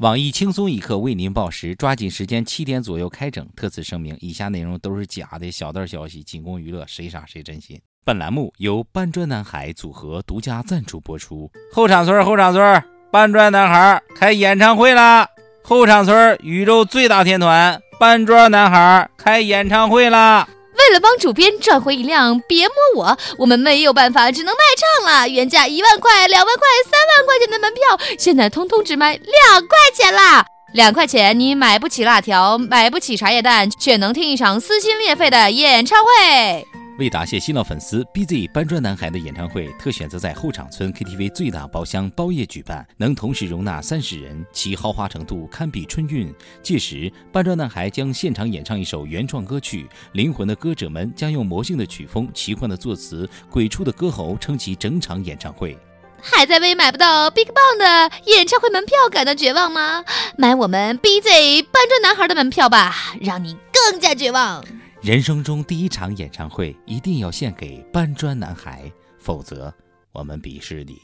网易轻松一刻为您报时，抓紧时间，七点左右开整。特此声明，以下内容都是假的小道消息，仅供娱乐，谁傻谁真心。本栏目由搬砖男孩组合独家赞助播出。后场村，后场村，搬砖男孩开演唱会啦！后场村宇宙最大天团搬砖男孩开演唱会啦！为了帮主编赚回一辆别摸我，我们没有办法，只能卖唱了。原价一万块、两万块、三万块钱的门票，现在通通只卖两块钱啦！两块钱你买不起辣条，买不起茶叶蛋，却能听一场撕心裂肺的演唱会。为答谢新老粉丝，BZ 搬砖男孩的演唱会特选择在后场村 KTV 最大包厢包夜举办，能同时容纳三十人，其豪华程度堪比春运。届时，搬砖男孩将现场演唱一首原创歌曲，灵魂的歌者们将用魔性的曲风、奇幻的作词、鬼畜的歌喉撑起整场演唱会。还在为买不到 BigBang 的演唱会门票感到绝望吗？买我们 BZ 搬砖男孩的门票吧，让你更加绝望。人生中第一场演唱会一定要献给搬砖男孩，否则我们鄙视你。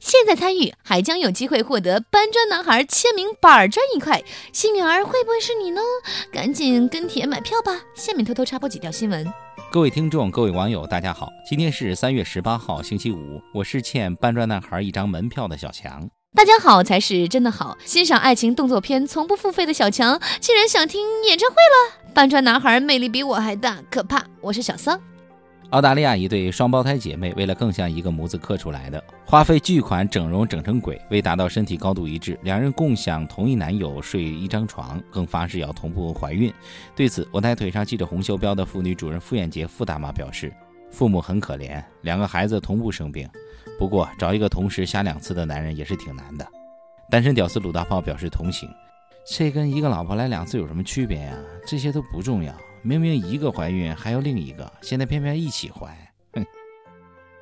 现在参与还将有机会获得搬砖男孩签名板砖一块，幸运儿会不会是你呢？赶紧跟帖买票吧！下面偷偷插播几条新闻。各位听众、各位网友，大家好，今天是三月十八号，星期五，我是欠搬砖男孩一张门票的小强。大家好才是真的好，欣赏爱情动作片从不付费的小强，竟然想听演唱会了。搬砖男孩魅力比我还大，可怕！我是小桑。澳大利亚一对双胞胎姐妹为了更像一个模子刻出来的，花费巨款整容整成鬼。为达到身体高度一致，两人共享同一男友睡一张床，更发誓要同步怀孕。对此，我台腿上系着红袖标的妇女主任傅艳杰傅大妈表示：“父母很可怜，两个孩子同步生病。不过找一个同时瞎两次的男人也是挺难的。”单身屌丝鲁大炮表示同情。这跟一个老婆来两次有什么区别呀？这些都不重要。明明一个怀孕，还有另一个，现在偏偏一起怀。哼！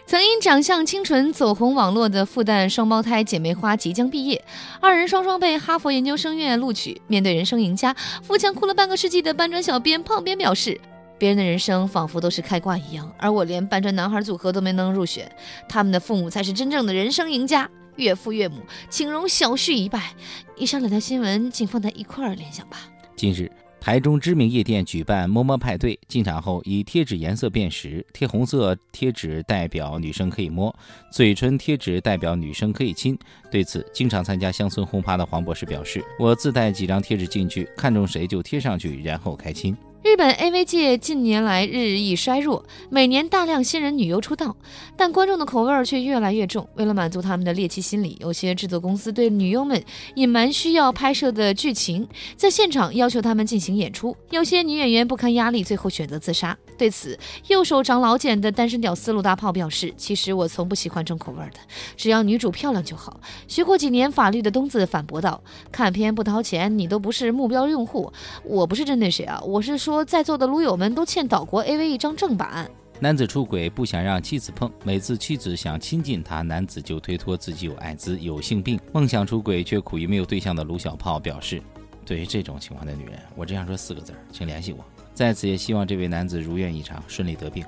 曾因长相清纯走红网络的复旦双胞胎姐妹花即将毕业，二人双双被哈佛研究生院录取。面对人生赢家，富强哭了半个世纪的搬砖小编胖编表示：“别人的人生仿佛都是开挂一样，而我连搬砖男孩组合都没能入选。他们的父母才是真正的人生赢家。”岳父岳母，请容小婿一拜。以上两条新闻，请放在一块儿联想吧。近日，台中知名夜店举办摸摸派对，进场后以贴纸颜色辨识，贴红色贴纸代表女生可以摸，嘴唇贴纸代表女生可以亲。对此，经常参加乡村轰趴的黄博士表示：“我自带几张贴纸进去，看中谁就贴上去，然后开亲。”日本 AV 界近年来日益衰弱，每年大量新人女优出道，但观众的口味却越来越重。为了满足他们的猎奇心理，有些制作公司对女优们隐瞒需要拍摄的剧情，在现场要求她们进行演出。有些女演员不堪压力，最后选择自杀。对此，右手长老茧的单身屌丝陆大炮表示：“其实我从不喜欢重口味的，只要女主漂亮就好。”学过几年法律的东子反驳道：“看片不掏钱，你都不是目标用户。我不是针对谁啊，我是说在座的撸友们都欠岛国 AV 一张正版。”男子出轨不想让妻子碰，每次妻子想亲近他，男子就推脱自己有艾滋、有性病，梦想出轨却苦于没有对象的卢小炮表示：“对于这种情况的女人，我只想说四个字，请联系我。”在此也希望这位男子如愿以偿，顺利得病。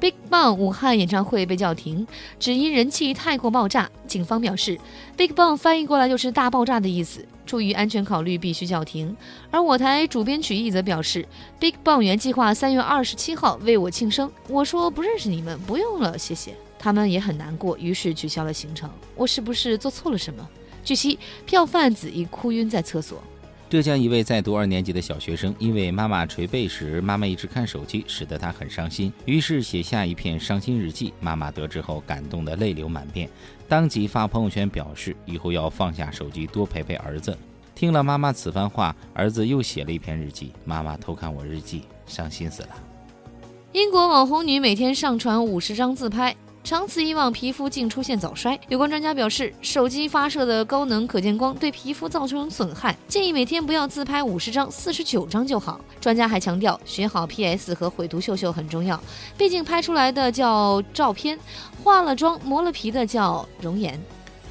BigBang 武汉演唱会被叫停，只因人气太过爆炸。警方表示，BigBang 翻译过来就是大爆炸的意思，出于安全考虑必须叫停。而我台主编曲艺则表示，BigBang 原计划三月二十七号为我庆生，我说不认识你们，不用了，谢谢。他们也很难过，于是取消了行程。我是不是做错了什么？据悉，票贩子已哭晕在厕所。浙江一位在读二年级的小学生，因为妈妈捶背时，妈妈一直看手机，使得他很伤心，于是写下一篇伤心日记。妈妈得知后，感动得泪流满面，当即发朋友圈表示以后要放下手机，多陪陪儿子。听了妈妈此番话，儿子又写了一篇日记：“妈妈偷看我日记，伤心死了。”英国网红女每天上传五十张自拍。长此以往，皮肤竟出现早衰。有关专家表示，手机发射的高能可见光对皮肤造成损害，建议每天不要自拍五十张，四十九张就好。专家还强调，学好 PS 和毁图秀秀很重要，毕竟拍出来的叫照片，化了妆磨了皮的叫容颜。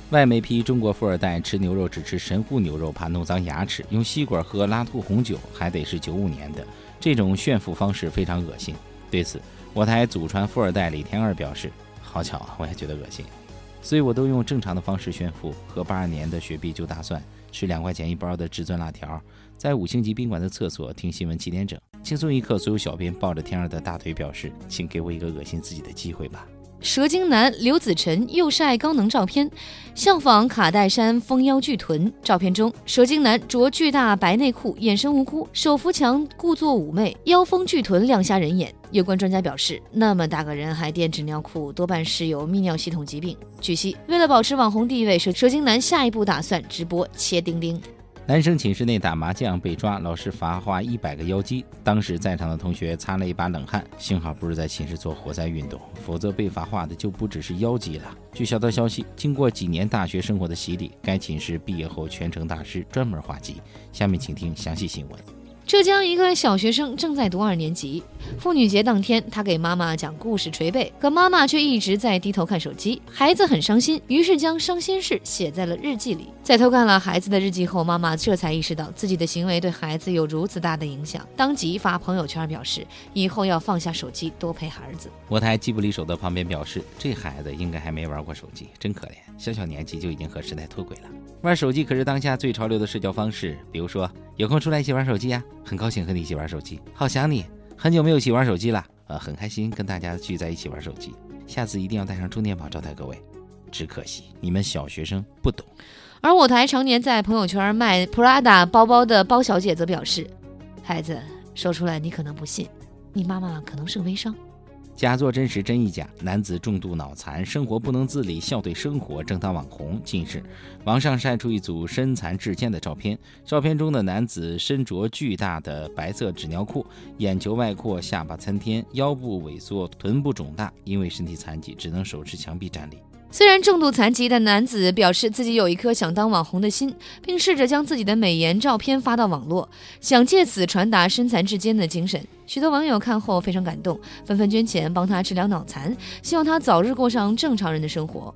外媒批中国富二代吃牛肉只吃神户牛肉，怕弄脏牙齿；用吸管喝拉吐红酒，还得是九五年的，这种炫富方式非常恶心。对此，我台祖传富二代李天二表示。好巧啊，我也觉得恶心，所以我都用正常的方式炫富。喝八二年的雪碧就大蒜，吃两块钱一包的至尊辣条，在五星级宾馆的厕所听新闻七点整，轻松一刻。所有小编抱着天儿的大腿表示，请给我一个恶心自己的机会吧。蛇精男刘子晨又晒高能照片，效仿卡戴珊丰腰巨臀。照片中，蛇精男着巨大白内裤，眼神无辜，手扶墙，故作妩媚，腰丰巨臀亮瞎人眼。有关专家表示，那么大个人还垫纸尿裤，多半是有泌尿系统疾病。据悉，为了保持网红地位，蛇蛇精男下一步打算直播切丁丁。男生寝室内打麻将被抓，老师罚画一百个妖姬。当时在场的同学擦了一把冷汗，幸好不是在寝室做活塞运动，否则被罚画的就不只是妖姬了。据小道消息，经过几年大学生活的洗礼，该寝室毕业后全程大师，专门画鸡。下面请听详细新闻。浙江一个小学生正在读二年级，妇女节当天，他给妈妈讲故事捶背，可妈妈却一直在低头看手机，孩子很伤心，于是将伤心事写在了日记里。在偷看了孩子的日记后，妈妈这才意识到自己的行为对孩子有如此大的影响，当即发朋友圈表示以后要放下手机，多陪孩子。我台机不离手的旁边表示，这孩子应该还没玩过手机，真可怜，小小年纪就已经和时代脱轨了。玩手机可是当下最潮流的社交方式，比如说有空出来一起玩手机呀。很高兴和你一起玩手机，好想你，很久没有一起玩手机了，呃，很开心跟大家聚在一起玩手机，下次一定要带上充电宝招待各位。只可惜你们小学生不懂。而我台常年在朋友圈卖 Prada 包包的包小姐则表示，孩子说出来你可能不信，你妈妈可能是个微商。假作真时真亦假，男子重度脑残，生活不能自理，笑对生活，正当网红。近日，网上晒出一组身残志坚的照片，照片中的男子身着巨大的白色纸尿裤，眼球外扩，下巴参天，腰部萎缩，臀部肿大，因为身体残疾，只能手持墙壁站立。虽然重度残疾的男子表示自己有一颗想当网红的心，并试着将自己的美颜照片发到网络，想借此传达身残志坚的精神。许多网友看后非常感动，纷纷捐钱帮他治疗脑残，希望他早日过上正常人的生活。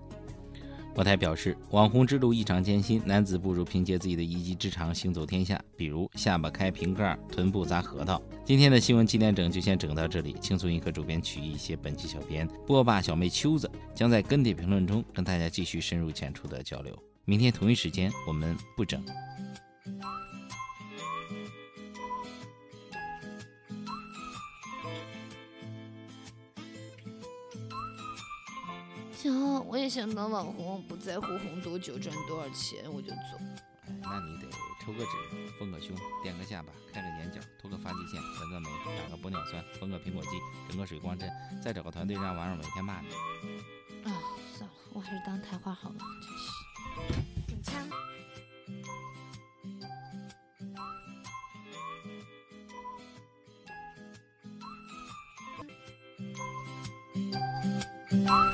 我台表示，网红之路异常艰辛，男子不如凭借自己的一技之长行走天下，比如下巴开瓶盖，臀部砸核桃。今天的新闻七点整就先整到这里，轻松一刻主编曲艺写本期小编波霸小妹秋子将在跟帖评论中跟大家继续深入浅出的交流。明天同一时间我们不整。行我也想当网红不在乎红多久赚多少钱我就走。那你得抽个脂丰个胸垫个下巴开个眼角涂个发际线纹个眉打个玻尿酸缝个苹果肌整个水光针再找个团队让网友每天骂你。啊算了我还是当台花好了真是。的用